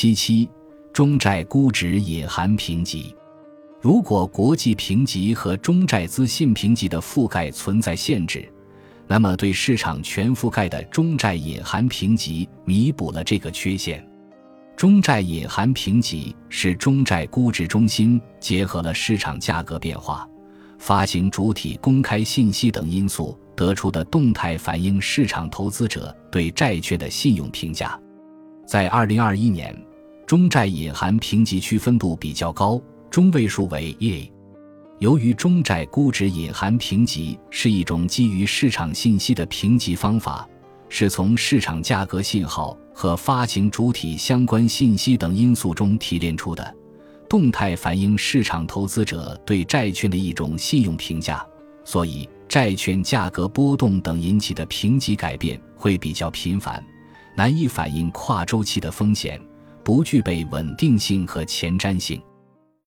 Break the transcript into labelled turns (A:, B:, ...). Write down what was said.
A: 七七，中债估值隐含评级。如果国际评级和中债资信评级的覆盖存在限制，那么对市场全覆盖的中债隐含评级弥补了这个缺陷。中债隐含评级是中债估值中心结合了市场价格变化、发行主体公开信息等因素得出的动态反映市场投资者对债券的信用评价。在二零二一年，中债隐含评级区分度比较高。中位数为 A。由于中债估值隐含评级是一种基于市场信息的评级方法，是从市场价格信号和发行主体相关信息等因素中提炼出的，动态反映市场投资者对债券的一种信用评价，所以债券价格波动等引起的评级改变会比较频繁，难以反映跨周期的风险，不具备稳定性和前瞻性。